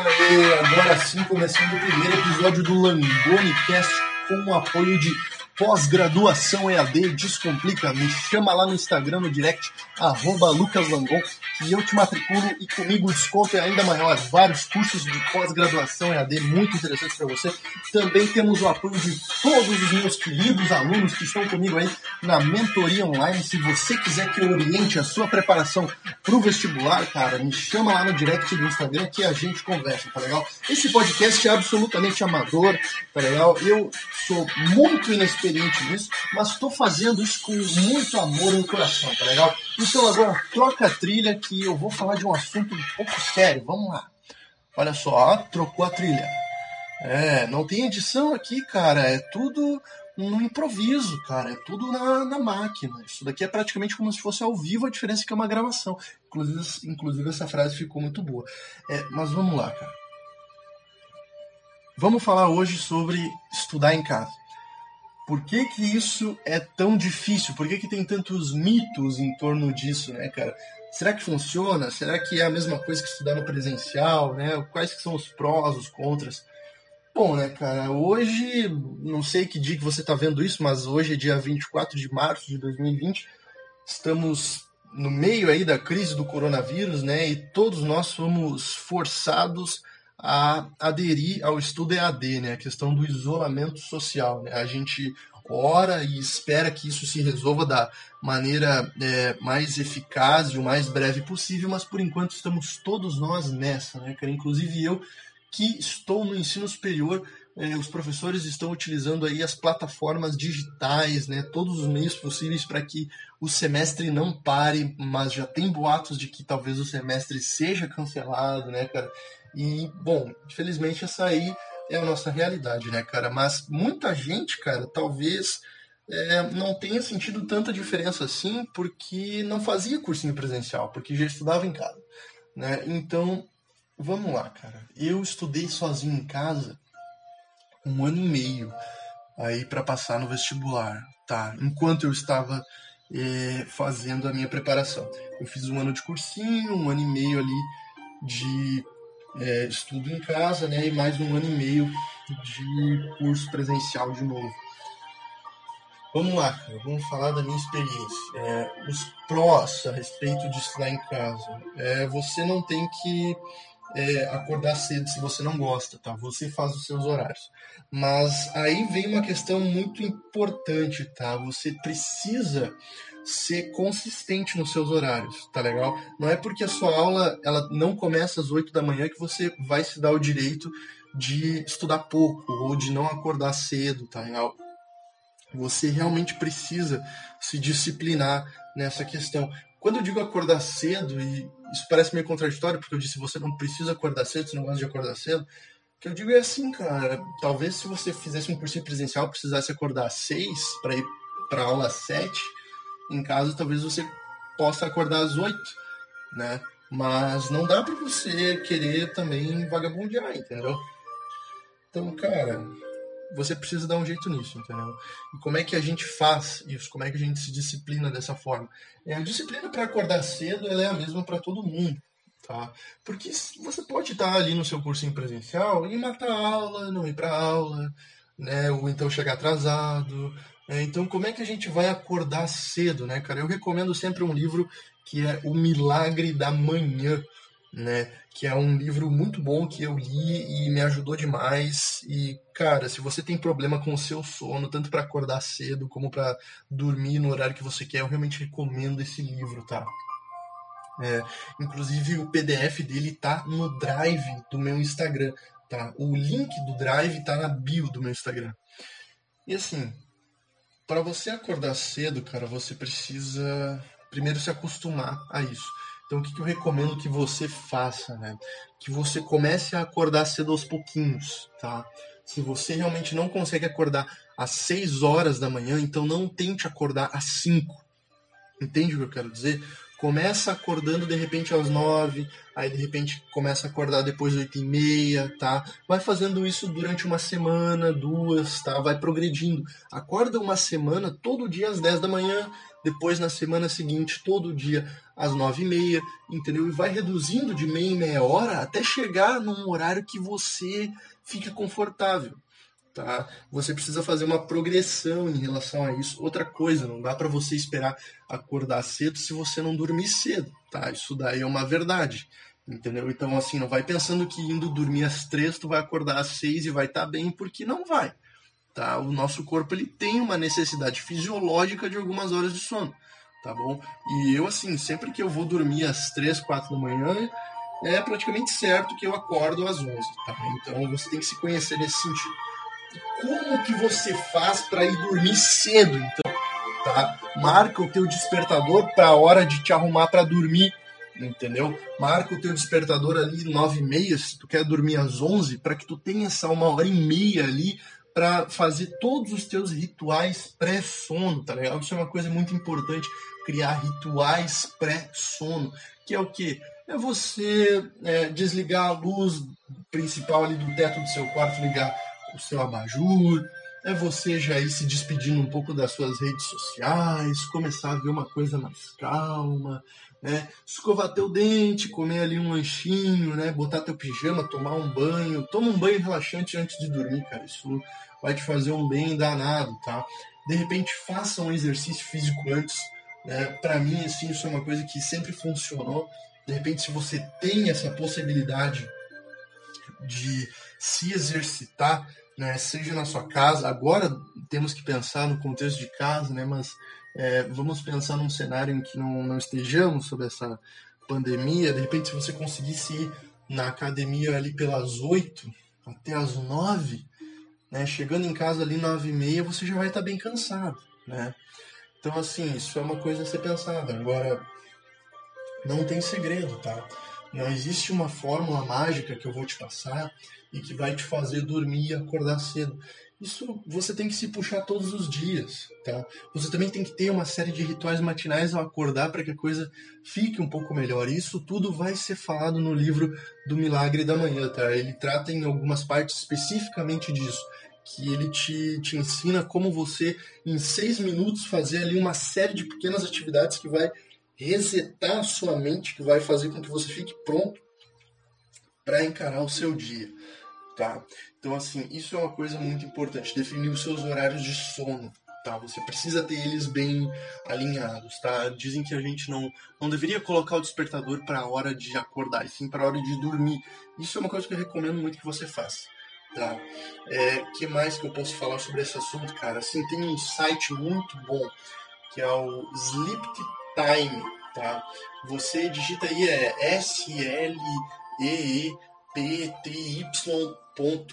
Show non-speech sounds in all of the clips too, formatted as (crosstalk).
Agora sim, começando o primeiro episódio do Langoni Cast com o apoio de pós-graduação EAD Descomplica. Me chama lá no Instagram, no direct, arroba Lucas Langon, que eu te matriculo e comigo o desconto é ainda maior. Vários cursos de pós-graduação EAD muito interessantes para você. Também temos o apoio de todos os meus queridos alunos que estão comigo aí na mentoria online. Se você quiser que eu oriente a sua preparação para o vestibular, cara, me chama lá no direct do Instagram que a gente conversa, tá legal? Esse podcast é absolutamente amador, tá legal? Eu sou muito inexperiente nisso, mas estou fazendo isso com muito amor no coração, tá legal? Então agora troca a trilha que eu vou falar de um assunto um pouco sério. Vamos lá. Olha só, trocou a trilha. É, não tem edição aqui, cara. É tudo no improviso, cara. É tudo na, na máquina. Isso daqui é praticamente como se fosse ao vivo, a diferença é que é uma gravação. Inclusive, inclusive essa frase ficou muito boa. É, mas vamos lá, cara. Vamos falar hoje sobre estudar em casa. Por que, que isso é tão difícil? Por que, que tem tantos mitos em torno disso, né, cara? Será que funciona? Será que é a mesma coisa que estudar no presencial, né? Quais que são os prós, os contras? Bom, né, cara, hoje, não sei que dia que você está vendo isso, mas hoje é dia 24 de março de 2020, estamos no meio aí da crise do coronavírus, né, e todos nós somos forçados a aderir ao estudo EAD, né? A questão do isolamento social. Né? A gente ora e espera que isso se resolva da maneira é, mais eficaz e o mais breve possível, mas por enquanto estamos todos nós nessa, né, cara? Inclusive eu que estou no ensino superior, é, os professores estão utilizando aí as plataformas digitais, né, todos os meios possíveis para que o semestre não pare, mas já tem boatos de que talvez o semestre seja cancelado, né, cara? E, bom, infelizmente essa aí é a nossa realidade, né, cara? Mas muita gente, cara, talvez é, não tenha sentido tanta diferença assim porque não fazia cursinho presencial, porque já estudava em casa, né? Então, vamos lá, cara. Eu estudei sozinho em casa um ano e meio aí para passar no vestibular, tá? Enquanto eu estava é, fazendo a minha preparação. Eu fiz um ano de cursinho, um ano e meio ali de é, estudo em casa, né, e mais um ano e meio de curso presencial de novo. Vamos lá, vamos falar da minha experiência. É, os prós a respeito de estudar em casa. É, você não tem que é, acordar cedo se você não gosta, tá? Você faz os seus horários. Mas aí vem uma questão muito importante, tá? Você precisa ser consistente nos seus horários, tá legal? Não é porque a sua aula ela não começa às 8 da manhã que você vai se dar o direito de estudar pouco ou de não acordar cedo, tá legal? Você realmente precisa se disciplinar nessa questão. Quando eu digo acordar cedo, e isso parece meio contraditório, porque eu disse você não precisa acordar cedo, você não gosta de acordar cedo, o que eu digo é assim, cara, talvez se você fizesse um curso presencial, precisasse acordar às 6 para ir para aula às 7, em casa talvez você possa acordar às 8, né? Mas não dá para você querer também vagabundear, entendeu? Então, cara, você precisa dar um jeito nisso, entendeu? E como é que a gente faz isso? Como é que a gente se disciplina dessa forma? É, a disciplina para acordar cedo é a mesma para todo mundo, tá? Porque você pode estar ali no seu cursinho presencial e matar a aula, não ir para aula, né? Ou então chegar atrasado, é, então, como é que a gente vai acordar cedo, né, cara? Eu recomendo sempre um livro que é O Milagre da Manhã, né? Que é um livro muito bom que eu li e me ajudou demais. E, cara, se você tem problema com o seu sono, tanto para acordar cedo como para dormir no horário que você quer, eu realmente recomendo esse livro, tá? É, inclusive o PDF dele tá no Drive do meu Instagram, tá? O link do Drive tá na bio do meu Instagram. E assim, para você acordar cedo, cara, você precisa primeiro se acostumar a isso. Então, o que, que eu recomendo que você faça, né? Que você comece a acordar cedo aos pouquinhos, tá? Se você realmente não consegue acordar às 6 horas da manhã, então não tente acordar às 5. Entende o que eu quero dizer? começa acordando de repente às nove, aí de repente começa a acordar depois das oito e meia, tá? Vai fazendo isso durante uma semana, duas, tá? Vai progredindo. Acorda uma semana todo dia às dez da manhã, depois na semana seguinte todo dia às nove e meia, entendeu? E vai reduzindo de meia em meia hora até chegar num horário que você fica confortável. Tá? Você precisa fazer uma progressão em relação a isso. Outra coisa, não dá para você esperar acordar cedo se você não dormir cedo, tá? Isso daí é uma verdade, entendeu? Então assim, não vai pensando que indo dormir às três tu vai acordar às seis e vai estar tá bem, porque não vai, tá? O nosso corpo ele tem uma necessidade fisiológica de algumas horas de sono, tá bom? E eu assim, sempre que eu vou dormir às três, quatro da manhã, é praticamente certo que eu acordo às onze, tá? Então você tem que se conhecer nesse sentido como que você faz para ir dormir cedo, então, tá? Marca o teu despertador para a hora de te arrumar para dormir, entendeu? Marca o teu despertador ali nove e meia, se tu quer dormir às onze, para que tu tenha essa uma hora e meia ali para fazer todos os teus rituais pré-sono, tá legal? Isso é uma coisa muito importante, criar rituais pré-sono, que é o que? É você é, desligar a luz principal ali do teto do seu quarto, ligar o seu abajur, é você já ir se despedindo um pouco das suas redes sociais, começar a ver uma coisa mais calma, né? Escovar teu dente, comer ali um lanchinho, né? Botar teu pijama, tomar um banho. Toma um banho relaxante antes de dormir, cara. Isso vai te fazer um bem danado, tá? De repente, faça um exercício físico antes. Né? Para mim, assim, isso é uma coisa que sempre funcionou. De repente, se você tem essa possibilidade de se exercitar, né, seja na sua casa. Agora temos que pensar no contexto de casa, né, mas é, vamos pensar num cenário em que não, não estejamos sob essa pandemia. De repente, se você conseguisse ir na academia ali pelas 8 até as 9, né, chegando em casa ali 9 e meia, você já vai estar bem cansado. Né? Então, assim, isso é uma coisa a ser pensada. Agora, não tem segredo, tá? Não existe uma fórmula mágica que eu vou te passar e que vai te fazer dormir e acordar cedo. Isso você tem que se puxar todos os dias, tá? Você também tem que ter uma série de rituais matinais ao acordar para que a coisa fique um pouco melhor. Isso tudo vai ser falado no livro do Milagre da Manhã, tá? Ele trata em algumas partes especificamente disso, que ele te, te ensina como você, em seis minutos, fazer ali uma série de pequenas atividades que vai resetar a sua mente, que vai fazer com que você fique pronto para encarar o seu dia tá? Então, assim, isso é uma coisa muito importante, definir os seus horários de sono, tá? Você precisa ter eles bem alinhados, tá? Dizem que a gente não, não deveria colocar o despertador para a hora de acordar, e sim para a hora de dormir. Isso é uma coisa que eu recomendo muito que você faça. Tá. É, que mais que eu posso falar sobre esse assunto, cara? Assim, tem um site muito bom que é o Sleep Time, tá? Você digita aí é S L E E P T Y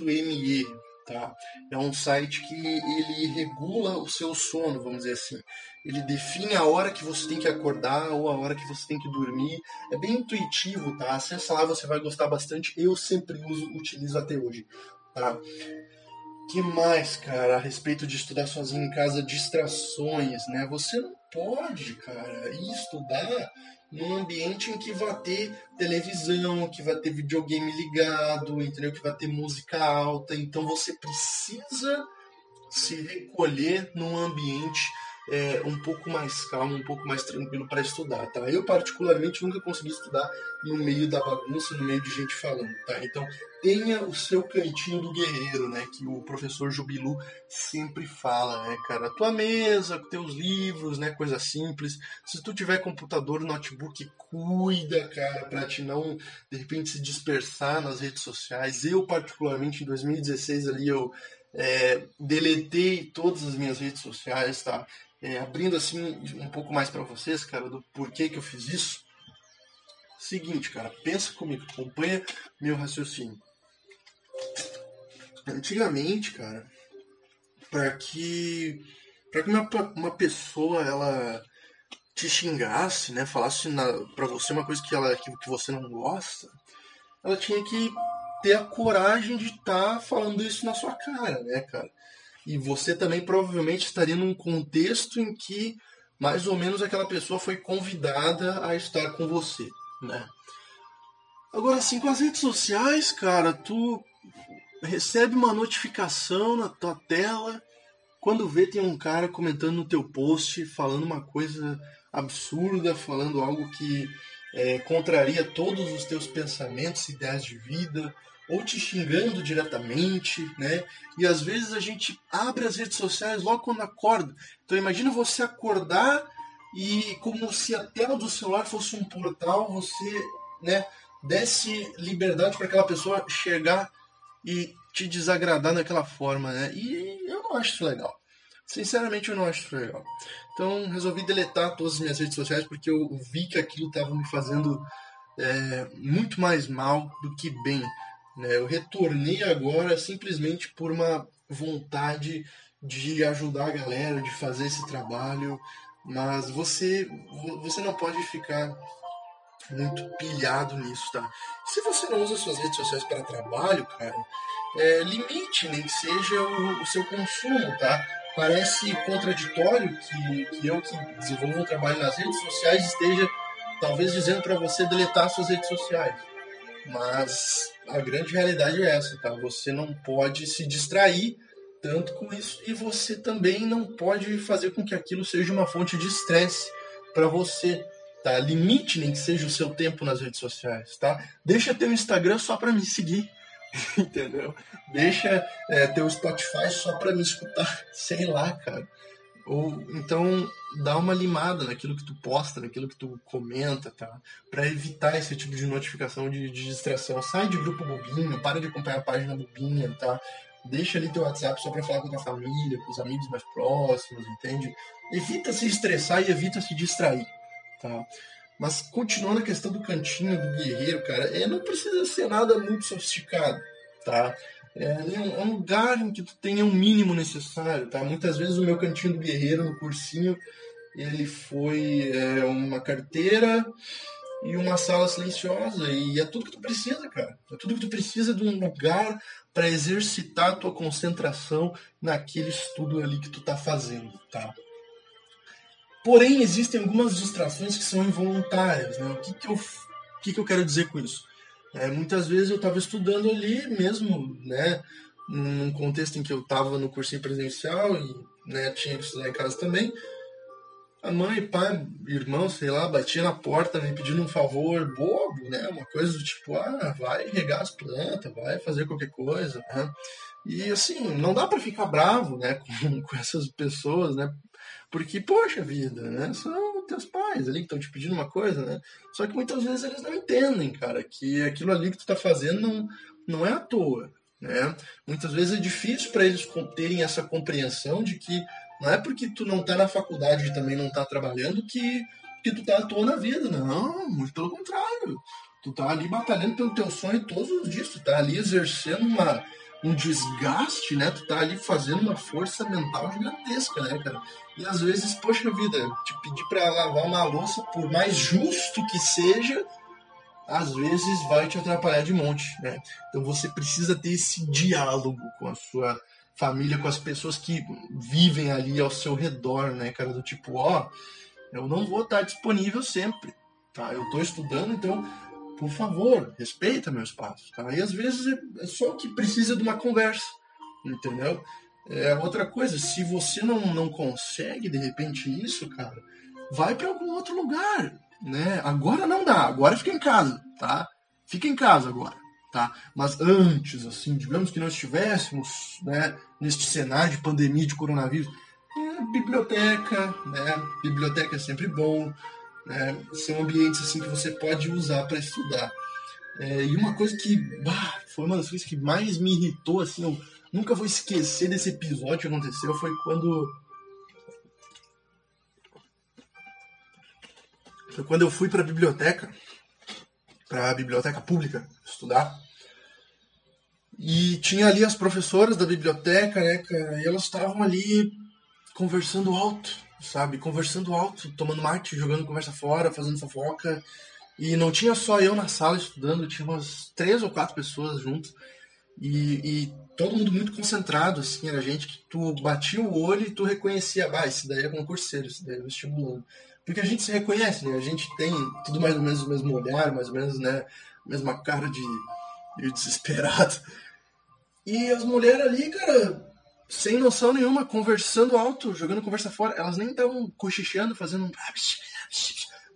.me, tá? É um site que ele regula o seu sono, vamos dizer assim. Ele define a hora que você tem que acordar ou a hora que você tem que dormir. É bem intuitivo, tá? Acessa lá, você vai gostar bastante. Eu sempre uso, utilizo até hoje, tá? que mais, cara, a respeito de estudar sozinho em casa, distrações, né? Você não pode, cara, ir estudar num ambiente em que vai ter televisão, que vai ter videogame ligado, entendeu? Que vai ter música alta. Então você precisa se recolher num ambiente é, um pouco mais calmo, um pouco mais tranquilo para estudar, tá? Eu particularmente nunca consegui estudar no meio da bagunça, no meio de gente falando, tá? Então tenha o seu cantinho do guerreiro, né? Que o professor Jubilu sempre fala, né, cara? Tua mesa, teus livros, né? Coisa simples. Se tu tiver computador, notebook, cuida, cara, para te não de repente se dispersar nas redes sociais. Eu particularmente em 2016 ali eu é, deletei todas as minhas redes sociais, tá? É, abrindo assim um pouco mais para vocês, cara, do porquê que eu fiz isso. Seguinte, cara, pensa comigo, acompanha meu raciocínio. Antigamente, cara, para que para que uma, uma pessoa ela te xingasse, né, falasse para você uma coisa que ela que, que você não gosta, ela tinha que ter a coragem de estar tá falando isso na sua cara, né, cara? E você também provavelmente estaria num contexto em que mais ou menos aquela pessoa foi convidada a estar com você, né? Agora, assim, com as redes sociais, cara, tu recebe uma notificação na tua tela quando vê tem um cara comentando no teu post, falando uma coisa absurda, falando algo que é, contraria todos os teus pensamentos, ideias de vida, ou te xingando diretamente, né? E às vezes a gente abre as redes sociais logo quando acorda. Então imagina você acordar e como se a tela do celular fosse um portal, você, né, desse liberdade para aquela pessoa chegar e te desagradar daquela forma, né? E eu não acho isso legal. Sinceramente, eu não acho isso legal. Então, resolvi deletar todas as minhas redes sociais porque eu vi que aquilo estava me fazendo é, muito mais mal do que bem. Né? Eu retornei agora simplesmente por uma vontade de ajudar a galera, de fazer esse trabalho, mas você, você não pode ficar muito pilhado nisso, tá? Se você não usa suas redes sociais para trabalho, cara, é, limite, nem que seja o, o, seu consumo, tá? Parece contraditório que, que eu que desenvolvo um trabalho nas redes sociais esteja talvez dizendo para você deletar suas redes sociais. Mas a grande realidade é essa, tá? Você não pode se distrair tanto com isso e você também não pode fazer com que aquilo seja uma fonte de estresse para você, tá? Limite nem que seja o seu tempo nas redes sociais, tá? Deixa teu Instagram só para me seguir, (laughs) entendeu? Deixa é, teu Spotify só para me escutar, (laughs) sei lá, cara. Ou então dá uma limada naquilo que tu posta, naquilo que tu comenta, tá? Para evitar esse tipo de notificação de, de, distração. Sai de grupo bobinho, para de acompanhar a página bobinha, tá? Deixa ali teu WhatsApp só para falar com a tua família, com os amigos mais próximos, entende? Evita se estressar e evita se distrair, tá? Mas continuando a questão do cantinho do guerreiro, cara, é, não precisa ser nada muito sofisticado, tá? É, é um lugar em que tu tenha o um mínimo necessário, tá? Muitas vezes o meu cantinho do guerreiro no cursinho, ele foi é, uma carteira e uma sala silenciosa e é tudo que tu precisa, cara. É tudo que tu precisa de um lugar para exercitar a tua concentração naquele estudo ali que tu tá fazendo, tá? Porém, existem algumas distrações que são involuntárias, né? O que que eu, o que que eu quero dizer com isso? É, muitas vezes eu estava estudando ali mesmo, né, num contexto em que eu estava no cursinho presencial e né, tinha que estudar em casa também. A mãe, pai, irmão, sei lá, batia na porta me pedindo um favor bobo, né? Uma coisa do tipo, ah, vai regar as plantas, vai fazer qualquer coisa, né? E assim, não dá para ficar bravo, né, (laughs) com, com essas pessoas, né? Porque, poxa vida, né? São teus pais ali que estão te pedindo uma coisa, né? Só que muitas vezes eles não entendem, cara, que aquilo ali que tu tá fazendo não, não é à toa, né? Muitas vezes é difícil para eles terem essa compreensão de que não é porque tu não tá na faculdade e também não tá trabalhando que, que tu tá à toa na vida, não, muito pelo contrário. Tu tá ali batalhando pelo teu sonho todos os dias, tu tá ali exercendo uma um desgaste, né? Tu tá ali fazendo uma força mental gigantesca, né, cara? E às vezes, poxa vida, te pedir para lavar uma louça, por mais justo que seja, às vezes vai te atrapalhar de monte, né? Então você precisa ter esse diálogo com a sua família, com as pessoas que vivem ali ao seu redor, né, cara? Do tipo, ó, eu não vou estar disponível sempre, tá? Eu tô estudando, então por favor, respeita meu espaço. Tá? E às vezes é, é só que precisa de uma conversa, entendeu? É outra coisa, se você não, não consegue de repente isso, cara, vai para algum outro lugar, né? Agora não dá, agora fica em casa, tá? Fica em casa agora, tá? Mas antes, assim, digamos que nós estivéssemos, né, neste cenário de pandemia de coronavírus, é, biblioteca, né? Biblioteca é sempre bom, né? São ambientes assim que você pode usar para estudar. É, e uma coisa que bah, foi uma das coisas que mais me irritou, assim, eu nunca vou esquecer desse episódio que aconteceu, foi quando. Foi quando eu fui para a biblioteca, para a biblioteca pública, estudar. E tinha ali as professoras da biblioteca, né, cara, e elas estavam ali conversando alto sabe? Conversando alto, tomando mate, jogando conversa fora, fazendo fofoca. E não tinha só eu na sala estudando, tinha umas três ou quatro pessoas junto. E, e todo mundo muito concentrado, assim, era gente que tu batia o olho e tu reconhecia, ah, esse daí é concurseiro, esse daí é vestibulando. Porque a gente se reconhece, né? A gente tem tudo mais ou menos o mesmo olhar, mais ou menos, né? Mesma cara de, de desesperado. E as mulheres ali, cara, sem noção nenhuma, conversando alto, jogando conversa fora. Elas nem estavam cochichando, fazendo um.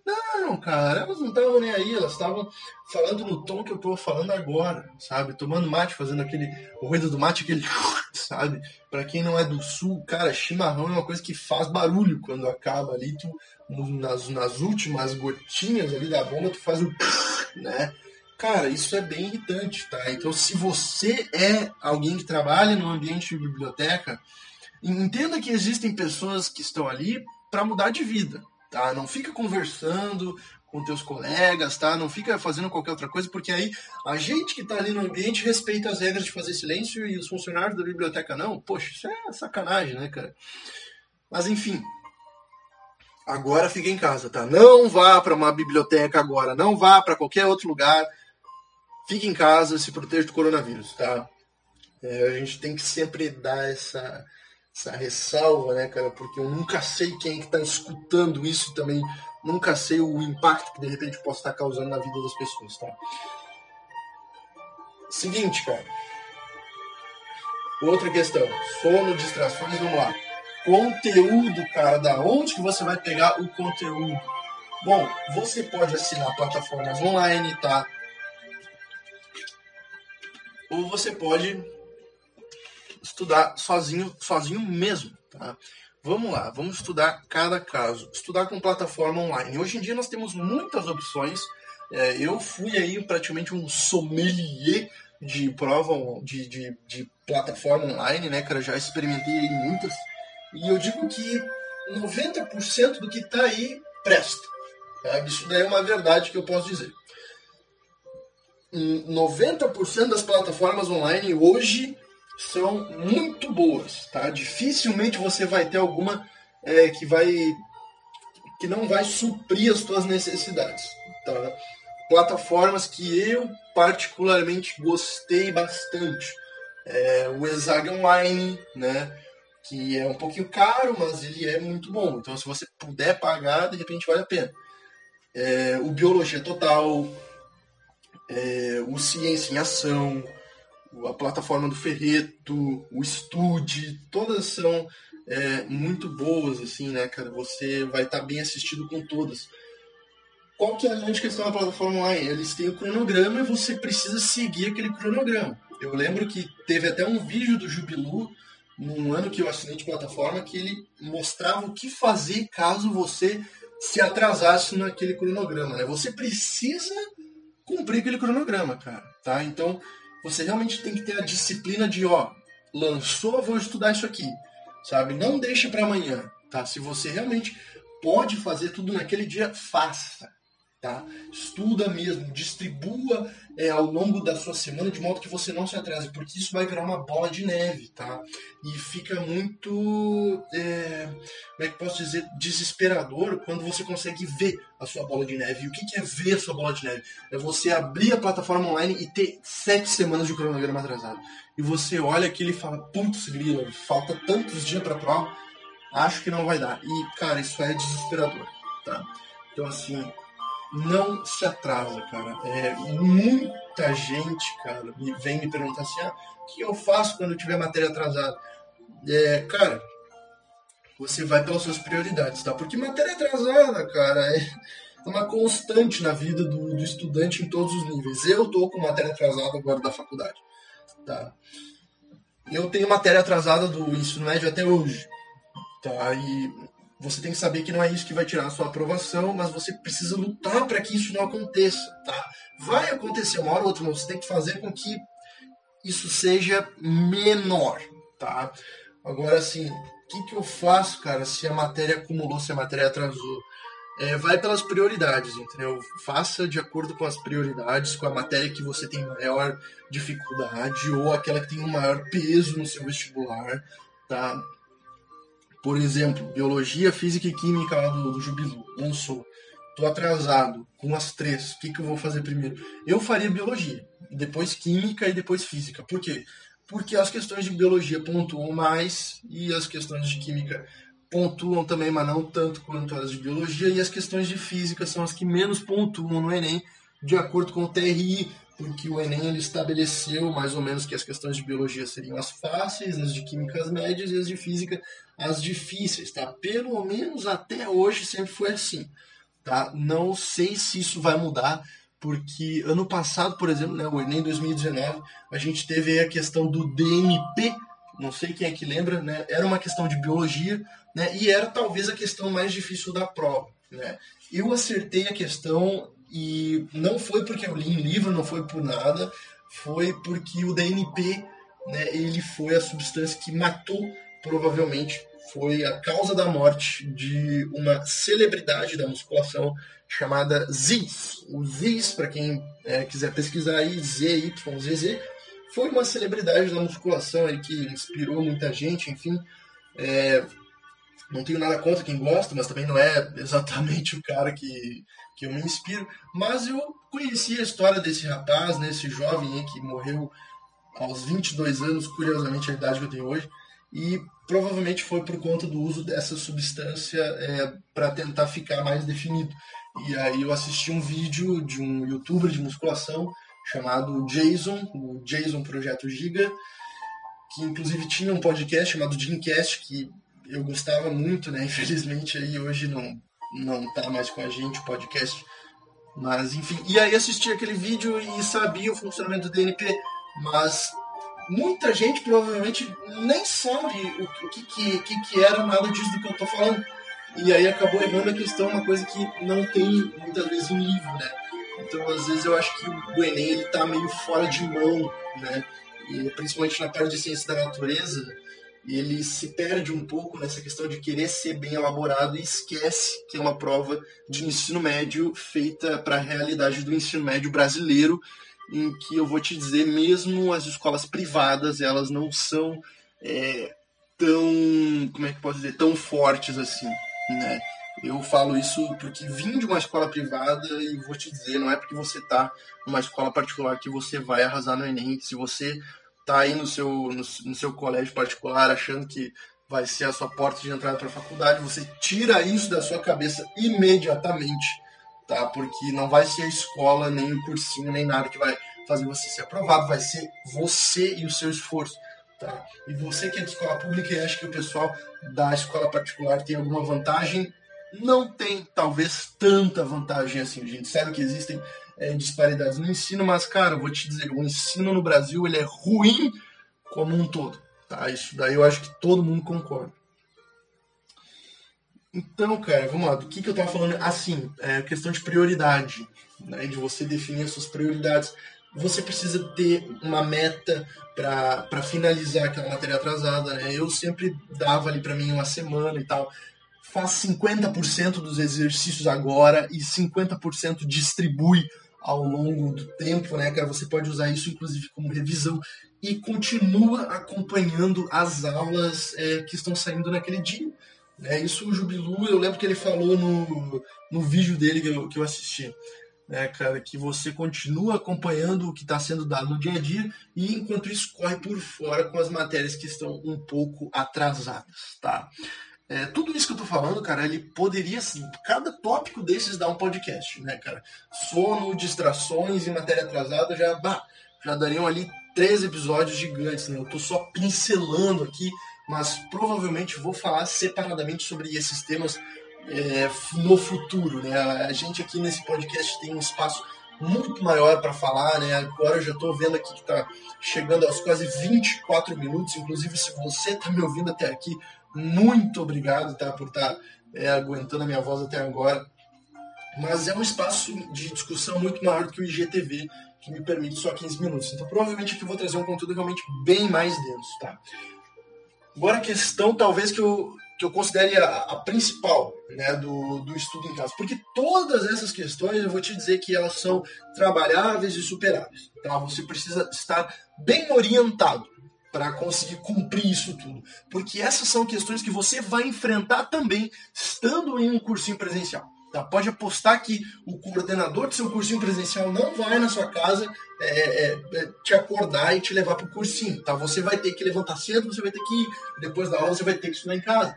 Não, cara, elas não estavam nem aí, elas estavam falando no tom que eu tô falando agora, sabe? Tomando mate, fazendo aquele. O ruído do mate, aquele. (laughs) Sabe? Pra quem não é do sul, cara, chimarrão é uma coisa que faz barulho quando acaba ali. Tu, nas, nas últimas gotinhas ali da bomba, tu faz o. (laughs) Né? Cara, isso é bem irritante, tá? Então, se você é alguém que trabalha no ambiente de biblioteca, entenda que existem pessoas que estão ali para mudar de vida, tá? Não fica conversando com teus colegas, tá? Não fica fazendo qualquer outra coisa, porque aí a gente que tá ali no ambiente respeita as regras de fazer silêncio e os funcionários da biblioteca não. Poxa, isso é sacanagem, né, cara? Mas enfim, agora fica em casa, tá? Não vá para uma biblioteca agora, não vá para qualquer outro lugar fique em casa, se proteja do coronavírus, tá? É, a gente tem que sempre dar essa, essa ressalva, né, cara? Porque eu nunca sei quem é que tá escutando isso também. Nunca sei o impacto que de repente possa estar causando na vida das pessoas, tá? Seguinte, cara. Outra questão. Sono, distrações, vamos lá. Conteúdo, cara. Da onde que você vai pegar o conteúdo? Bom, você pode assinar plataformas online, tá? Você pode estudar sozinho, sozinho mesmo, tá? Vamos lá, vamos estudar cada caso. Estudar com plataforma online. Hoje em dia nós temos muitas opções. É, eu fui aí praticamente um sommelier de prova de, de, de plataforma online, né, cara? Já experimentei muitas. E eu digo que 90% do que está aí presta. Tá? Isso daí é uma verdade que eu posso dizer. 90% das plataformas online hoje são muito boas, tá? Dificilmente você vai ter alguma é, que vai que não vai suprir as suas necessidades, tá? Plataformas que eu particularmente gostei bastante, é, o Exag Online, né? Que é um pouquinho caro, mas ele é muito bom. Então, se você puder pagar, de repente vale a pena. É, o Biologia Total, é, o Ciência em Ação, a plataforma do Ferreto, o Estude, todas são é, muito boas, assim, né, cara? Você vai estar tá bem assistido com todas. Qual que é a grande questão da plataforma online? Eles têm o cronograma e você precisa seguir aquele cronograma. Eu lembro que teve até um vídeo do Jubilu, num ano que eu assinei de plataforma, que ele mostrava o que fazer caso você se atrasasse naquele cronograma. Né? Você precisa cumprir aquele cronograma, cara, tá? Então, você realmente tem que ter a disciplina de, ó, lançou, vou estudar isso aqui, sabe? Não deixe para amanhã, tá? Se você realmente pode fazer tudo naquele dia, faça, tá? Estuda mesmo, distribua é, ao longo da sua semana de modo que você não se atrase, porque isso vai virar uma bola de neve, tá? E fica muito, é, como é que posso dizer, desesperador quando você consegue ver a sua bola de neve. E o que é ver a sua bola de neve? É você abrir a plataforma online e ter sete semanas de cronograma atrasado. E você olha aquilo e fala, putz, grila, falta tantos dias para prova, acho que não vai dar. E, cara, isso é desesperador, tá? Então, assim, não se atrasa, cara. É, muita gente, cara, me, vem me perguntar assim: ah, o que eu faço quando eu tiver matéria atrasada? É, cara, você vai pelas suas prioridades, tá? Porque matéria atrasada, cara, é (laughs) uma constante na vida do, do estudante em todos os níveis. Eu tô com matéria atrasada agora da faculdade, tá? Eu tenho matéria atrasada do ensino médio até hoje, tá? E você tem que saber que não é isso que vai tirar a sua aprovação, mas você precisa lutar para que isso não aconteça, tá? Vai acontecer uma hora ou outra, mas você tem que fazer com que isso seja menor, tá? Agora, assim, o que, que eu faço, cara, se a matéria acumulou, se a matéria atrasou? É, vai pelas prioridades, entendeu? Faça de acordo com as prioridades, com a matéria que você tem maior dificuldade ou aquela que tem o maior peso no seu vestibular, tá? Por exemplo, biologia, física e química lá do, do Jubilu. Não sou. Tô atrasado com as três. O que, que eu vou fazer primeiro? Eu faria biologia, depois química e depois física. Por quê? Porque as questões de biologia pontuam mais e as questões de química pontuam também, mas não tanto quanto as de biologia. E as questões de física são as que menos pontuam no Enem, de acordo com o TRI, porque o Enem ele estabeleceu mais ou menos que as questões de biologia seriam as fáceis, as de química as médias e as de física as difíceis, tá? Pelo menos até hoje sempre foi assim, tá? Não sei se isso vai mudar, porque ano passado, por exemplo, né, o Enem 2019, a gente teve a questão do DNP, não sei quem é que lembra, né? Era uma questão de biologia, né? E era talvez a questão mais difícil da prova, né? Eu acertei a questão e não foi porque eu li em livro, não foi por nada, foi porque o DNP, né, ele foi a substância que matou, provavelmente, foi a causa da morte de uma celebridade da musculação chamada Ziz. O Ziz, para quem é, quiser pesquisar aí, ZYZZ, foi uma celebridade da musculação aí que inspirou muita gente, enfim. É, não tenho nada contra quem gosta, mas também não é exatamente o cara que, que eu me inspiro. Mas eu conheci a história desse rapaz, né, esse jovem aí que morreu aos 22 anos, curiosamente a idade que eu tenho hoje, e provavelmente foi por conta do uso dessa substância é, para tentar ficar mais definido. E aí eu assisti um vídeo de um youtuber de musculação chamado Jason, o Jason Projeto Giga, que inclusive tinha um podcast chamado Dreamcast, que eu gostava muito, né? Infelizmente aí hoje não, não tá mais com a gente o podcast. Mas enfim, e aí assisti aquele vídeo e sabia o funcionamento do DNP, mas muita gente provavelmente nem sabe o, que, que, que, que era nada disso do que eu tô falando. E aí acabou errando a questão, uma coisa que não tem muitas vezes em livro, né? Então, às vezes, eu acho que o Enem ele tá meio fora de mão, né? E, principalmente na parte de ciência da natureza, ele se perde um pouco nessa questão de querer ser bem elaborado e esquece que é uma prova de ensino médio feita para a realidade do ensino médio brasileiro, em que eu vou te dizer, mesmo as escolas privadas, elas não são é, tão, como é que posso dizer, tão fortes assim, né? Eu falo isso porque vim de uma escola privada e vou te dizer, não é porque você está numa escola particular que você vai arrasar no Enem. Se você está aí no seu, no, no, seu colégio particular achando que vai ser a sua porta de entrada para a faculdade, você tira isso da sua cabeça imediatamente, tá? Porque não vai ser a escola, nem o cursinho, nem nada que vai fazer você ser aprovado, vai ser você e o seu esforço. Tá? E você que é de escola pública e acha que o pessoal da escola particular tem alguma vantagem, não tem talvez tanta vantagem assim. Gente sabe que existem é, disparidades no ensino, mas, cara, eu vou te dizer, o ensino no Brasil ele é ruim como um todo. Tá? Isso daí eu acho que todo mundo concorda. Então, cara, vamos lá. Do que, que eu tava falando? Assim, é questão de prioridade, né? de você definir as suas prioridades. Você precisa ter uma meta para finalizar aquela matéria atrasada. Né? Eu sempre dava ali para mim uma semana e tal faz 50% dos exercícios agora e 50% distribui ao longo do tempo, né, cara? Você pode usar isso inclusive como revisão e continua acompanhando as aulas é, que estão saindo naquele dia. Né? Isso o Jubilu, eu lembro que ele falou no, no vídeo dele que eu, que eu assisti. Né, cara, que você continua acompanhando o que está sendo dado no dia a dia e enquanto isso corre por fora com as matérias que estão um pouco atrasadas, tá? É, tudo isso que eu tô falando, cara, ele poderia, assim, cada tópico desses dar um podcast, né, cara? Sono, distrações e matéria atrasada já, bah, já dariam ali três episódios gigantes, né? Eu tô só pincelando aqui, mas provavelmente vou falar separadamente sobre esses temas é, no futuro, né? A gente aqui nesse podcast tem um espaço muito maior para falar, né? Agora eu já estou vendo aqui que está chegando aos quase 24 minutos. Inclusive, se você está me ouvindo até aqui, muito obrigado tá, por estar tá, é, aguentando a minha voz até agora. Mas é um espaço de discussão muito maior do que o IGTV, que me permite só 15 minutos. Então, provavelmente aqui eu vou trazer um conteúdo realmente bem mais denso. Tá? Agora, a questão talvez que eu, que eu considere a, a, principal né, do, do estudo em casa. Porque todas essas questões eu vou te dizer que elas são trabalháveis e superáveis. Tá? Você precisa estar bem orientado para conseguir cumprir isso tudo. Porque essas são questões que você vai enfrentar também estando em um cursinho presencial. Tá? Pode apostar que o coordenador do seu cursinho presencial não vai na sua casa é, é, é te acordar e te levar para o cursinho. Tá? Você vai ter que levantar cedo, você vai ter que ir, depois da aula você vai ter que estudar em casa.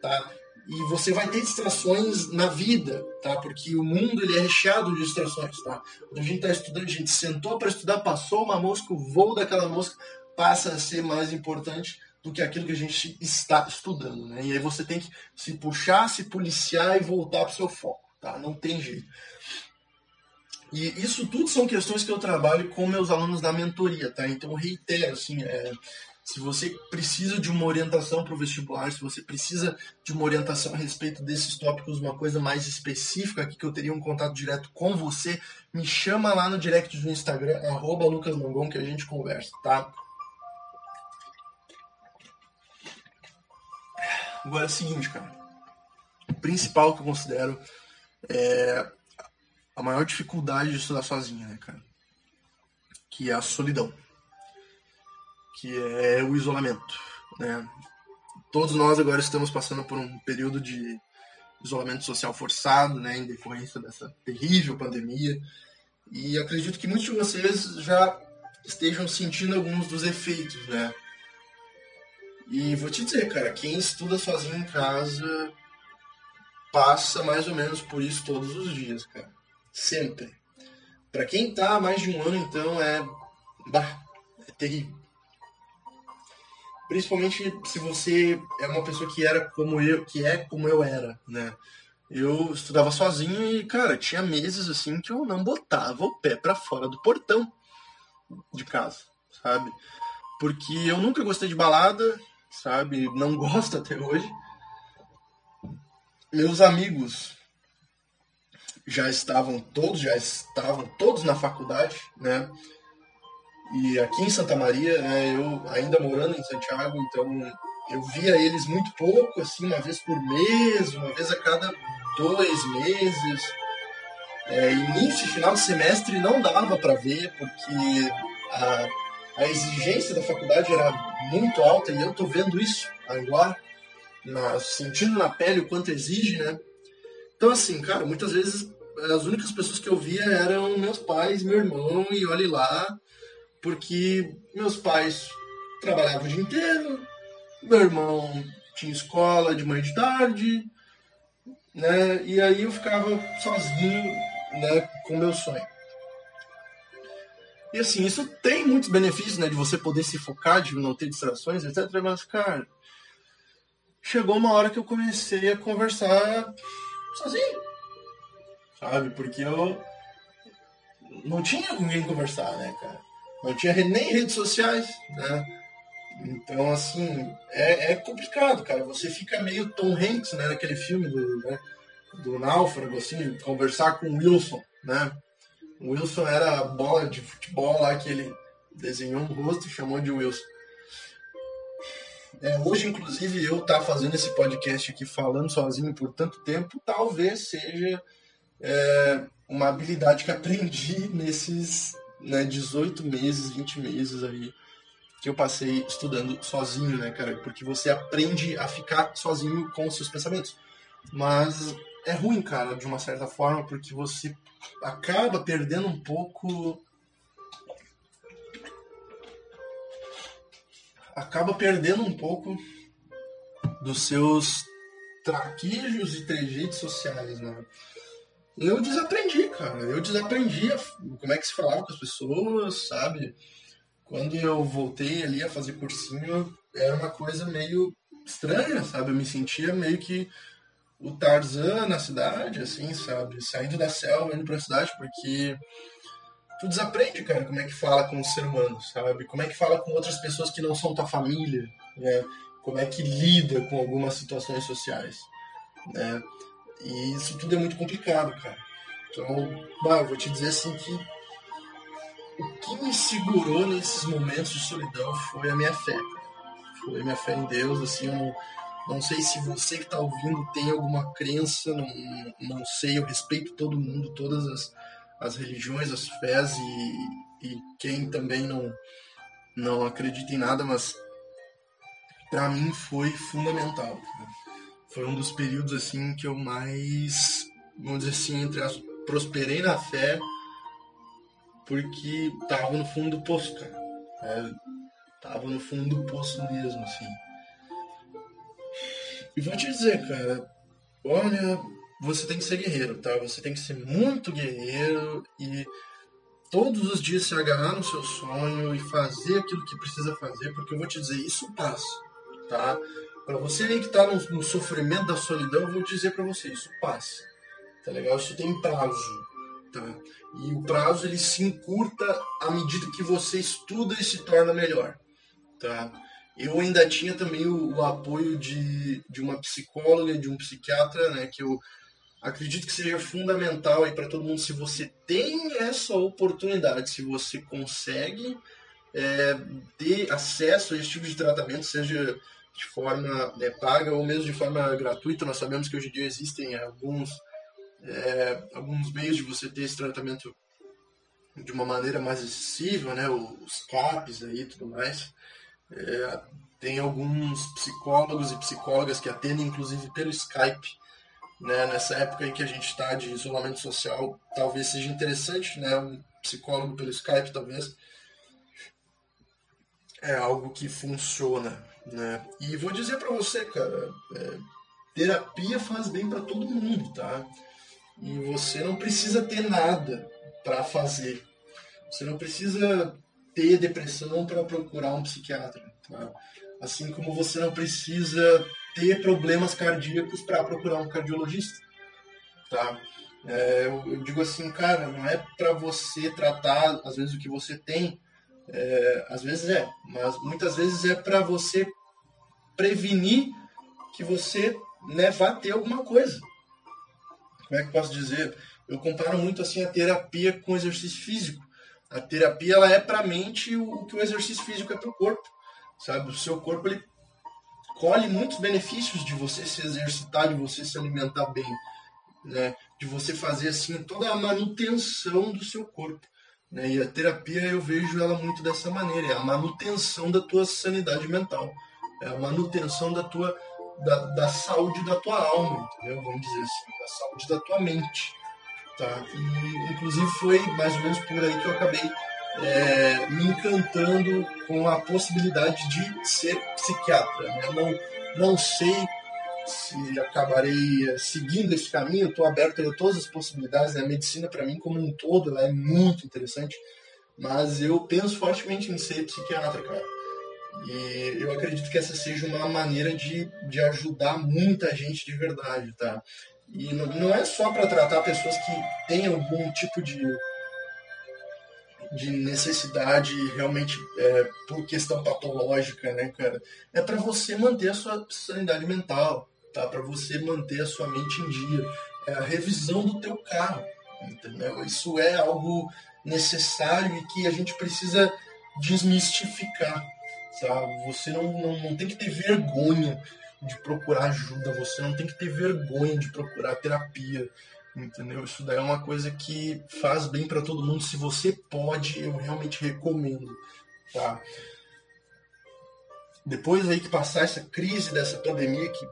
Tá? e você vai ter distrações na vida, tá? Porque o mundo ele é recheado de distrações, tá? Quando a gente está estudando, a gente sentou para estudar, passou uma mosca, o voo daquela mosca passa a ser mais importante do que aquilo que a gente está estudando, né? E aí você tem que se puxar, se policiar e voltar para o seu foco, tá? Não tem jeito. E isso tudo são questões que eu trabalho com meus alunos da mentoria, tá? Então eu reitero, assim, é, se você precisa de uma orientação para o vestibular, se você precisa de uma orientação a respeito desses tópicos, uma coisa mais específica aqui que eu teria um contato direto com você, me chama lá no direct do Instagram, arroba Lucas Longon, que a gente conversa, tá? Agora é o seguinte, cara. O principal que eu considero é a maior dificuldade de estudar sozinho, né, cara? Que é a solidão que é o isolamento. Né? Todos nós agora estamos passando por um período de isolamento social forçado, né, em decorrência dessa terrível pandemia. E acredito que muitos de vocês já estejam sentindo alguns dos efeitos, né? E vou te dizer, cara, quem estuda sozinho em casa passa mais ou menos por isso todos os dias, cara. Sempre. Para quem tá há mais de um ano, então, é. Bah, é terrível. Principalmente se você é uma pessoa que era como eu, que é como eu era, né? Eu estudava sozinho e, cara, tinha meses assim que eu não botava o pé para fora do portão de casa, sabe? Porque eu nunca gostei de balada, sabe? Não (laughs) gosto até hoje. Meus amigos já estavam todos, já estavam todos na faculdade, né? E aqui em Santa Maria, né, eu ainda morando em Santiago, então eu via eles muito pouco, assim, uma vez por mês, uma vez a cada dois meses. É, início e final de semestre não dava para ver, porque a, a exigência da faculdade era muito alta e eu tô vendo isso agora, na, sentindo na pele o quanto exige, né? Então, assim, cara, muitas vezes as únicas pessoas que eu via eram meus pais, meu irmão, e olhe lá, porque meus pais trabalhavam o dia inteiro, meu irmão tinha escola de manhã e de tarde, né? E aí eu ficava sozinho, né, com meu sonho. E assim, isso tem muitos benefícios, né, de você poder se focar, de não ter distrações, etc. Mas, cara, chegou uma hora que eu comecei a conversar sozinho, sabe? Porque eu não tinha com quem conversar, né, cara? não tinha nem redes sociais, né? Então, assim, é, é, complicado, cara. Você fica meio Tom Hanks, né? Naquele filme do, né, do Náufrago, assim, conversar com o Wilson, né? O Wilson era a bola de futebol lá que ele desenhou um rosto e chamou de Wilson. É, hoje, inclusive, eu estar tá fazendo esse podcast aqui falando sozinho por tanto tempo, talvez seja é, uma habilidade que aprendi nesses né, 18 meses, 20 meses aí que eu passei estudando sozinho, né, cara? Porque você aprende a ficar sozinho com os seus pensamentos. Mas é ruim, cara, de uma certa forma, porque você acaba perdendo um pouco. Acaba perdendo um pouco dos seus traquejos e trejeitos sociais, né? eu desaprendi, cara. Eu desaprendi como é que se falava com as pessoas, sabe? Quando eu voltei ali a fazer cursinho, era uma coisa meio estranha, sabe? Eu me sentia meio que o Tarzan na cidade, assim, sabe? Saindo da selva, indo pra cidade, porque tu desaprende, cara, como é que fala com o ser humano, sabe? Como é que fala com outras pessoas que não são tua família, né? Como é que lida com algumas situações sociais, né? E isso tudo é muito complicado, cara. Então, bah, eu vou te dizer assim que o que me segurou nesses momentos de solidão foi a minha fé. Foi a minha fé em Deus, assim, eu não, não sei se você que está ouvindo tem alguma crença, não, não sei, eu respeito todo mundo, todas as, as religiões, as fés e, e quem também não, não acredita em nada, mas para mim foi fundamental. Foi um dos períodos assim que eu mais, vamos dizer assim, entre as, prosperei na fé, porque tava no fundo do poço, cara. É, tava no fundo do poço mesmo, assim. E vou te dizer, cara, Olha, você tem que ser guerreiro, tá? Você tem que ser muito guerreiro e todos os dias se agarrar no seu sonho e fazer aquilo que precisa fazer, porque eu vou te dizer, isso passa, tá? Para você aí que tá no, no, sofrimento da solidão, eu vou dizer para você, isso passa, tá legal? Isso tem prazo, tá? E o prazo ele se encurta à medida que você estuda e se torna melhor, tá? Eu ainda tinha também o, o apoio de, de uma psicóloga, de um psiquiatra, né, que eu acredito que seja fundamental aí para todo mundo se você tem essa oportunidade, se você consegue é, ter acesso a esse tipo de tratamento, seja de forma né, paga ou mesmo de forma gratuita. Nós sabemos que hoje em dia existem alguns, é, alguns meios de você ter esse tratamento de uma maneira mais acessível, né, os CAPs aí tudo mais. É, tem alguns psicólogos e psicólogas que atendem inclusive pelo Skype. Né, nessa época aí que a gente está de isolamento social, talvez seja interessante, né, um psicólogo pelo Skype, talvez. É algo que funciona, né? E vou dizer para você, cara, é, terapia faz bem para todo mundo, tá? E você não precisa ter nada para fazer. Você não precisa ter depressão para procurar um psiquiatra. Tá? Assim como você não precisa ter problemas cardíacos para procurar um cardiologista. Tá? É, eu, eu, digo assim, cara, não é para você tratar, às vezes, o que você tem, é, às vezes é, mas muitas vezes é para você prevenir que você né, vá ter alguma coisa. Como é que posso dizer? Eu comparo muito assim a terapia com exercício físico. A terapia ela é para a mente o que o exercício físico é para o corpo, sabe? O seu corpo ele colhe muitos benefícios de você se exercitar, de você se alimentar bem, né? De você fazer assim toda a manutenção do seu corpo, né? E a terapia eu vejo ela muito dessa maneira, é a manutenção da tua sanidade mental, é a manutenção da tua da, da saúde da tua alma, entendeu? Vamos dizer assim, da saúde da tua mente. Tá? E, inclusive foi mais ou menos por aí que eu acabei é, me encantando com a possibilidade de ser psiquiatra. Né? Não, não sei se acabarei é, seguindo esse caminho, estou aberto a todas as possibilidades. Né? A medicina, para mim, como um todo, ela é muito interessante, mas eu penso fortemente em ser psiquiatra, cara. E eu acredito que essa seja uma maneira de, de ajudar muita gente de verdade, tá? E não, é só para tratar pessoas que têm algum tipo de, de necessidade realmente é, por questão patológica, né, cara? É para você manter a sua sanidade mental, tá? Para você manter a sua mente em dia. É a revisão do teu carro, entendeu? Isso é algo necessário e que a gente precisa desmistificar, sabe? Você não, não, não tem que ter vergonha de procurar ajuda, você não tem que ter vergonha de procurar terapia, entendeu? Isso daí é uma coisa que faz bem para todo mundo. Se você pode, eu realmente recomendo, tá? Depois aí que passar essa crise dessa pandemia, que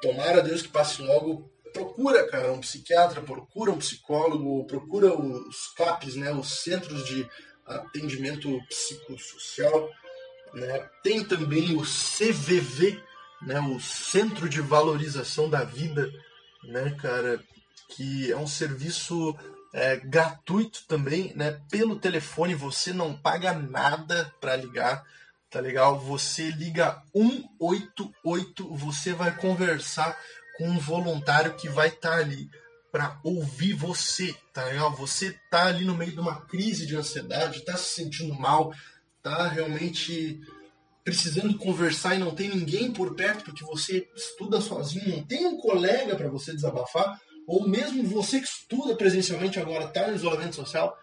tomara Deus que passe logo, procura, cara, um psiquiatra, procura um psicólogo, procura os CAPs, né, os Centros de Atendimento Psicossocial, né? Tem também o CVV, né, o Centro de Valorização da Vida, né, cara, que é um serviço é, gratuito também, né, pelo telefone, você não paga nada para ligar, tá legal? Você liga 188, você vai conversar com um voluntário que vai estar tá ali para ouvir você, tá legal? Você tá ali no meio de uma crise de ansiedade, tá se sentindo mal, tá realmente precisando conversar e não tem ninguém por perto porque você estuda sozinho, não tem um colega para você desabafar, ou mesmo você que estuda presencialmente agora está no isolamento social,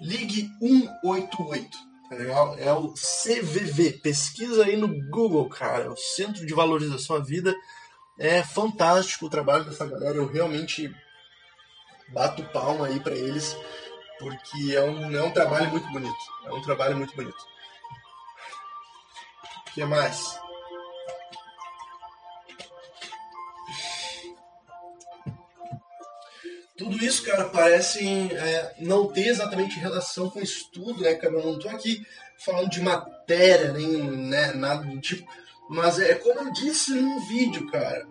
ligue 188. Tá legal? É o CVV. Pesquisa aí no Google, cara. O Centro de Valorização à Vida. É fantástico o trabalho dessa galera. Eu realmente bato palma aí para eles, porque é um, é um trabalho muito bonito. É um trabalho muito bonito que mais? Tudo isso, cara, parece é, não ter exatamente relação com estudo, né, cara? Eu não tô aqui falando de matéria, nem né, nada do tipo. Mas é como eu disse num vídeo, cara.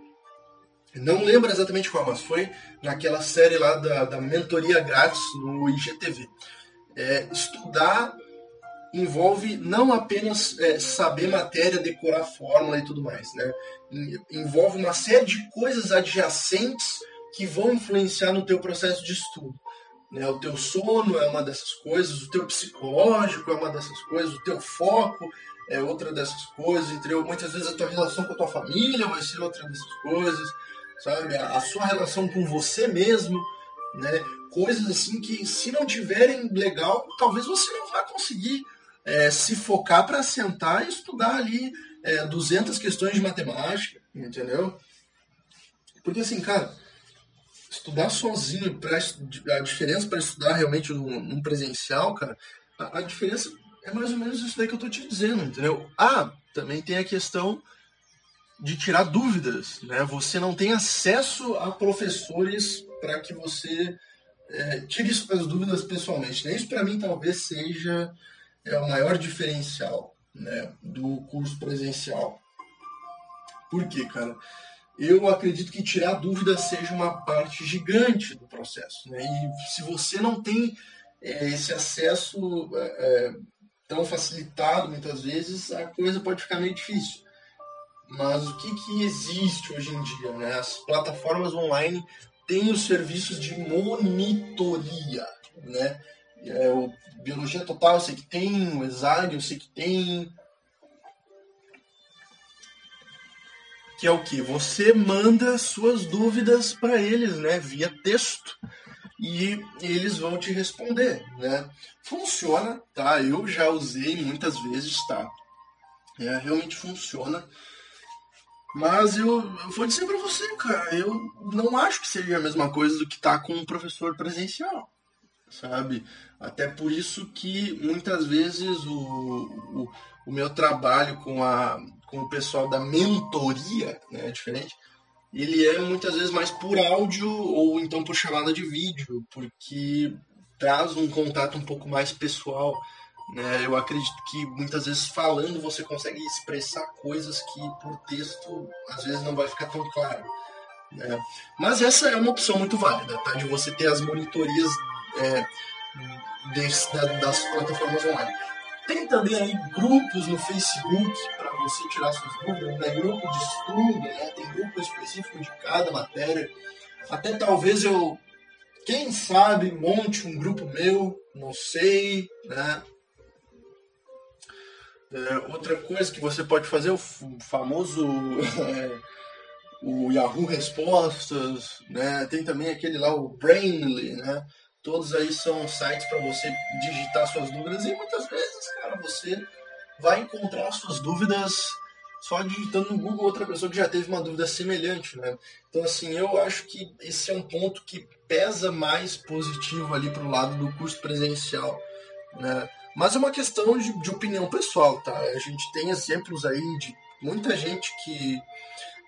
Não lembro exatamente qual, mas foi naquela série lá da, da mentoria grátis no IGTV. É, estudar envolve não apenas é, saber matéria, decorar fórmula e tudo mais, né? Envolve uma série de coisas adjacentes que vão influenciar no teu processo de estudo. Né? O teu sono é uma dessas coisas, o teu psicológico é uma dessas coisas, o teu foco é outra dessas coisas, entendeu? Muitas vezes a tua relação com a tua família vai ser outra dessas coisas, sabe? A, a sua relação com você mesmo, né? Coisas assim que se não tiverem legal, talvez você não vá conseguir é, se focar para sentar e estudar ali é, 200 questões de matemática, entendeu? Porque assim, cara, estudar sozinho, pra, a diferença para estudar realmente num, presencial, cara, a, a, diferença é mais ou menos isso daí que eu tô te dizendo, entendeu? Ah, também tem a questão de tirar dúvidas, né? Você não tem acesso a professores para que você é, tire suas dúvidas pessoalmente. Né? Isso para mim talvez seja é, o maior diferencial né, do curso presencial. Por quê, cara? eu acredito que tirar dúvida seja uma parte gigante do processo. Né? E se você não tem é, esse acesso é, é, tão facilitado, muitas vezes, a coisa pode ficar meio difícil. Mas o que, que existe hoje em dia? Né? As plataformas online têm os serviços de monitoria. Né? É, o Biologia Total eu sei que tem, o ESAG eu sei que tem, que é o que? Você manda suas dúvidas para eles, né, via texto, e eles vão te responder, né? Funciona, tá? Eu já usei muitas vezes, tá? É, realmente funciona. Mas eu, eu vou dizer para você, cara, eu não acho que seja a mesma coisa do que tá com um professor presencial, sabe? Até por isso que muitas vezes o, o, o meu trabalho com a, com o pessoal da mentoria, né, é diferente, ele é muitas vezes mais por áudio ou então por chamada de vídeo, porque traz um contato um pouco mais pessoal. Né? Eu acredito que muitas vezes falando você consegue expressar coisas que por texto às vezes não vai ficar tão claro. Né? Mas essa é uma opção muito válida, tá? De você ter as monitorias é, desse, da, das plataformas online. Tem também aí grupos no Facebook para você tirar suas dúvidas, né? grupo de estudo, né? tem grupo específico de cada matéria. Até talvez eu, quem sabe, monte um grupo meu, não sei, né? É, outra coisa que você pode fazer, o famoso (laughs) é, o Yahoo Respostas, né? Tem também aquele lá, o Brainly, né? Todos aí são sites para você digitar suas dúvidas e muitas vezes, cara, você vai encontrar suas dúvidas só digitando no Google outra pessoa que já teve uma dúvida semelhante, né? Então, assim, eu acho que esse é um ponto que pesa mais positivo ali para o lado do curso presencial, né? Mas é uma questão de, de, opinião pessoal, tá? A gente tem exemplos aí de muita gente que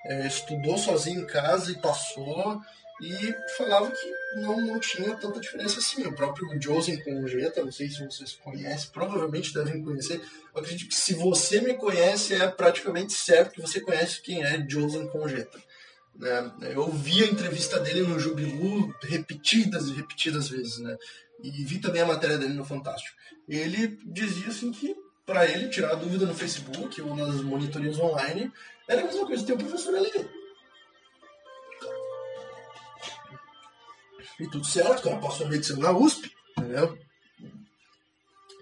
é, estudou sozinho em casa e passou e falava que não, não tinha tanta diferença assim. O próprio Josen Congeta, não sei se vocês conhecem, provavelmente devem conhecer. Eu acredito que se você me conhece, é praticamente certo que você conhece quem é Josen Congeta. Né? Eu vi a entrevista dele no Jubilu repetidas e repetidas vezes, né? E vi também a matéria dele no Fantástico. Ele dizia assim que para ele tirar a dúvida no Facebook ou nas monitorias online era a mesma coisa ter o professor ali E tudo certo, cara passou medicina na USP, entendeu?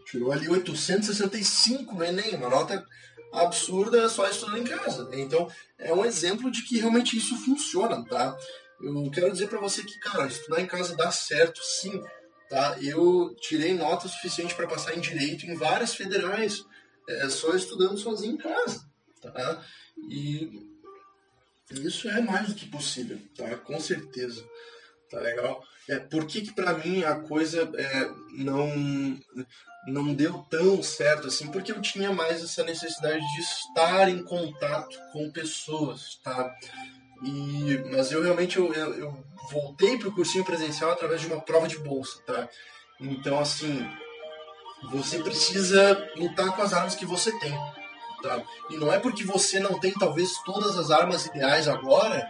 Tirou ali 865 no Enem, uma nota absurda só estudando em casa. Então, é um exemplo de que realmente isso funciona, tá? Eu quero dizer para você que, cara, estudar em casa dá certo, sim, tá? Eu tirei nota suficiente para passar em direito em várias federais, é, só estudando sozinho em casa, tá? E isso é mais do que possível, tá? Com certeza. Tá legal? É, por que, que para mim a coisa é, não, não deu tão certo assim? Porque eu tinha mais essa necessidade de estar em contato com pessoas, tá? E, mas eu realmente eu, eu, eu voltei para o cursinho presencial através de uma prova de bolsa, tá? Então, assim, você precisa lutar com as armas que você tem, tá? E não é porque você não tem talvez todas as armas ideais agora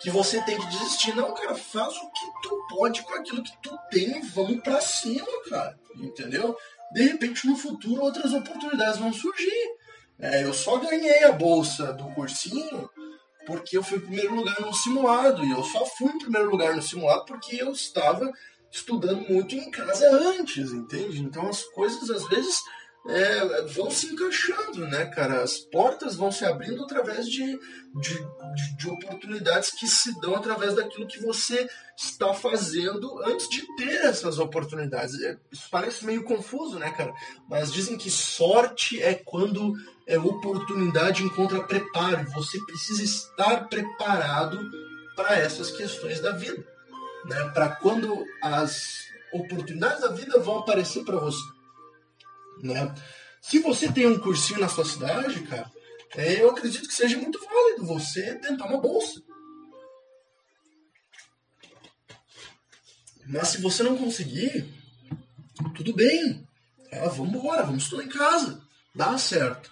que você tem que desistir. Não, cara, faz o que tu pode com aquilo que tu tem e vamos pra cima, cara. Entendeu? De repente, no futuro, outras oportunidades vão surgir. É, eu só ganhei a bolsa do cursinho porque eu fui em primeiro lugar no simulado. E eu só fui em primeiro lugar no simulado porque eu estava estudando muito em casa antes, entende? Então as coisas às vezes é, vão se encaixando, né, cara? As portas vão se abrindo através de, de, de, de, oportunidades que se dão através daquilo que você está fazendo antes de ter essas oportunidades. É, isso parece meio confuso, né, cara? Mas dizem que sorte é quando é, oportunidade encontra preparo. Você precisa estar preparado para essas questões da vida. Né? Para quando as oportunidades da vida vão aparecer para você né? Se você tem um cursinho na sua cidade, cara, é, eu acredito que seja muito válido você tentar uma bolsa. Mas se você não conseguir, tudo bem. É, vamos embora, vamos estudar em casa. Dá certo.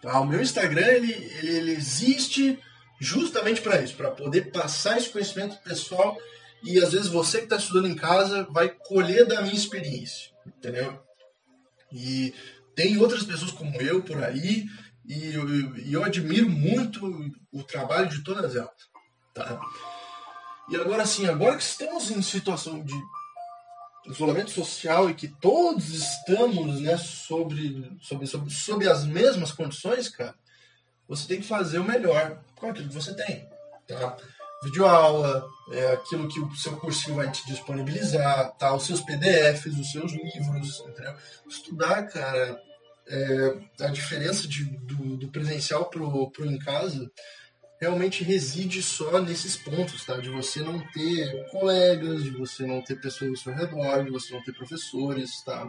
Tá? O meu Instagram ele, ele, ele existe justamente para isso, para poder passar esse conhecimento pessoal e às vezes você que está estudando em casa vai colher da minha experiência, entendeu? E tem outras pessoas como eu por aí, e eu, eu admiro muito o trabalho de todas elas. Tá? E agora sim, agora que estamos em situação de isolamento social e que todos estamos né, sobre, sobre, sobre, sobre as mesmas condições, cara, você tem que fazer o melhor com aquilo que você tem. Tá? Videoaula, é aquilo que o seu cursinho vai te disponibilizar, tá? os seus PDFs, os seus livros, entendeu? Estudar, cara, é, a diferença de, do, do, presencial pro, pro em casa realmente reside só nesses pontos, tá? De você não ter colegas, de você não ter pessoas ao seu redor, de você não ter professores, tá?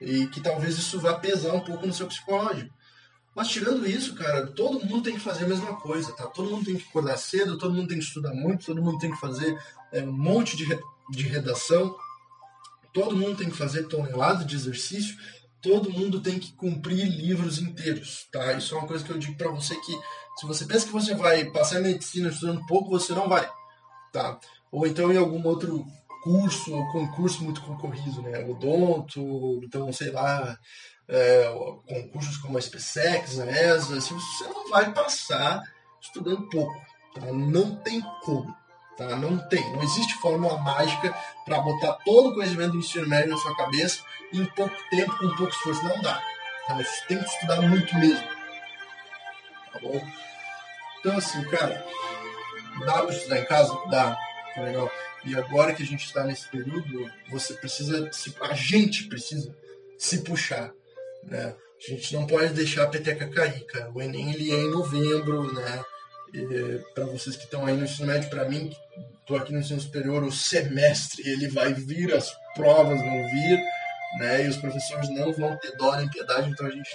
E que talvez isso vá pesar um pouco no seu psicológico. Mas tirando isso, cara, todo mundo tem que fazer a mesma coisa, tá? Todo mundo tem que acordar cedo, todo mundo tem que estudar muito, todo mundo tem que fazer é, um monte de, re de redação, todo mundo tem que fazer tonelada de exercício, todo mundo tem que cumprir livros inteiros, tá? Isso é uma coisa que eu digo para você que se você pensa que você vai passar medicina estudando pouco, você não vai, tá? Ou então em algum outro curso ou concurso muito concorrido, né? Odonto, então sei lá, é, concursos como a SpaceX, a ESA, assim, você não vai passar estudando pouco. Tá? Não tem como. Tá? Não tem. Não existe fórmula mágica para botar todo o conhecimento do ensino médio na sua cabeça em pouco tempo, com pouco esforço. Não dá. Tá? Você tem que estudar muito mesmo. Tá bom? Então, assim, cara, dá para estudar em casa? Dá. Tá legal. E agora que a gente está nesse período, você precisa, a gente precisa se puxar né? A gente não pode deixar a peteca cair, cara. O Enem ele é em novembro, né? Para vocês que estão aí no ensino médio, para mim, estou aqui no ensino superior, o semestre ele vai vir, as provas vão vir, né? E os professores não vão ter dó nem piedade, então a gente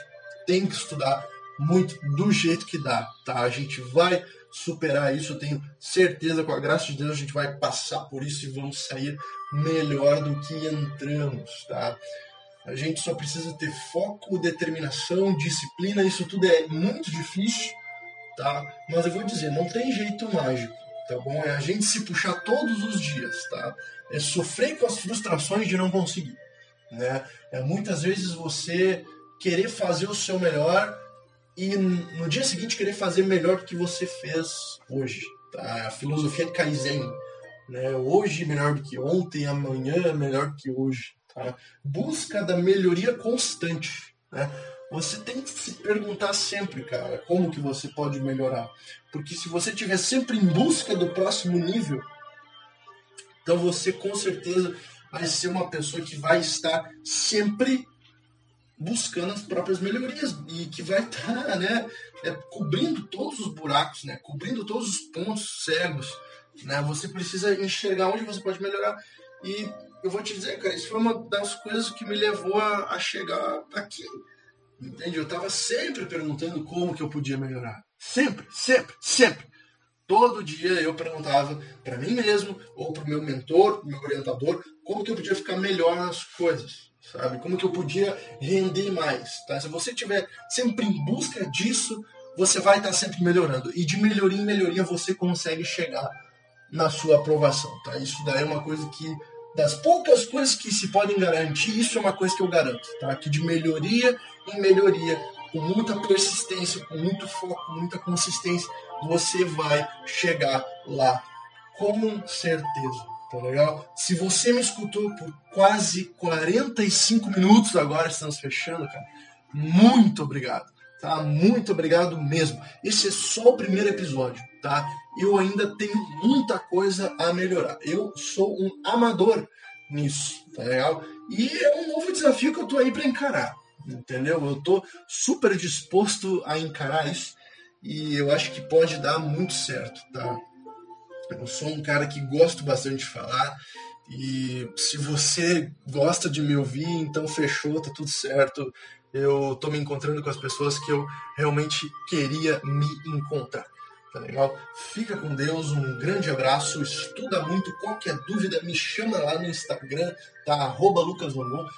tem que estudar muito do jeito que dá, tá? A gente vai superar isso, eu tenho certeza, com a graça de Deus, a gente vai passar por isso e vamos sair melhor do que entramos, tá? A gente só precisa ter foco, determinação, disciplina. Isso tudo é muito difícil, tá? Mas eu vou dizer, não tem jeito mágico, tá bom? É a gente se puxar todos os dias, tá? É sofrer com as frustrações de não conseguir, né? É muitas vezes você querer fazer o seu melhor e no dia seguinte querer fazer melhor do que você fez hoje, tá? A filosofia de Kaizen, né? Hoje melhor do que ontem, amanhã melhor do que hoje. Tá? Busca da melhoria constante. Né? Você tem que se perguntar sempre, cara, como que você pode melhorar. Porque se você estiver sempre em busca do próximo nível, então você com certeza vai ser uma pessoa que vai estar sempre buscando as próprias melhorias e que vai estar né, é, cobrindo todos os buracos, né, cobrindo todos os pontos cegos. Né? Você precisa enxergar onde você pode melhorar. E eu vou te dizer, cara, isso foi uma das coisas que me levou a, a chegar aqui. Entende? Eu estava sempre perguntando como que eu podia melhorar. Sempre, sempre, sempre. Todo dia eu perguntava para mim mesmo, ou para o meu mentor, meu orientador, como que eu podia ficar melhor nas coisas, sabe? Como que eu podia render mais, tá? Se você estiver sempre em busca disso, você vai estar sempre melhorando. E de melhoria em melhoria você consegue chegar na sua aprovação, tá? Isso daí é uma coisa que das poucas coisas que se podem garantir, isso é uma coisa que eu garanto, tá? Que de melhoria em melhoria, com muita persistência, com muito foco, com muita consistência, você vai chegar lá com certeza. Tá legal? Se você me escutou por quase 45 minutos agora, estamos fechando, cara. Muito obrigado, tá? Muito obrigado mesmo. Esse é só o primeiro episódio, tá? Eu ainda tenho muita coisa a melhorar. Eu sou um amador nisso, tá legal? E é um novo desafio que eu tô aí para encarar, entendeu? Eu tô super disposto a encarar isso e eu acho que pode dar muito certo, tá? Eu sou um cara que gosto bastante de falar. E se você gosta de me ouvir, então fechou, tá tudo certo. Eu tô me encontrando com as pessoas que eu realmente queria me encontrar. Tá legal? Fica com Deus, um grande abraço, estuda muito, qualquer dúvida me chama lá no Instagram, tá? Arroba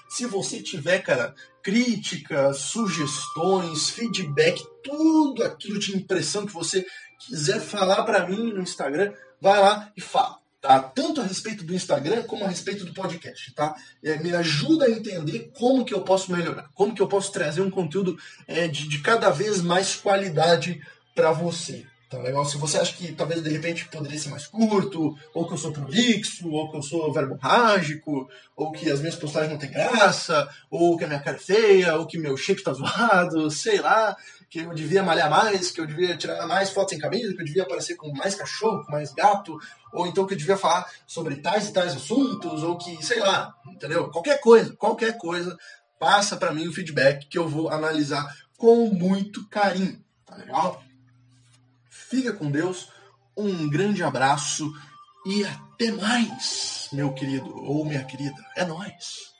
Se você tiver, cara, críticas, sugestões, feedback, tudo aquilo de impressão que você quiser falar para mim no Instagram, vai lá e fala. Tá? Tanto a respeito do Instagram como a respeito do podcast, tá? É, me ajuda a entender como que eu posso melhorar, como que eu posso trazer um conteúdo é, de, de cada vez mais qualidade para você. Tá legal? Se você acha que talvez de repente poderia ser mais curto, ou que eu sou prolixo, ou que eu sou verborrágico, ou que as minhas postagens não têm graça, ou que a minha cara é feia, ou que meu shape tá zoado, (laughs) sei lá, que eu devia malhar mais, que eu devia tirar mais fotos em camisa, que eu devia aparecer com mais cachorro, com mais gato, ou então que eu devia falar sobre tais e tais assuntos, ou que, sei lá, entendeu? Qualquer coisa, qualquer coisa, passa para mim o feedback que eu vou analisar com muito carinho, tá legal? Fica com Deus, um grande abraço e até mais, meu querido ou minha querida. É nós.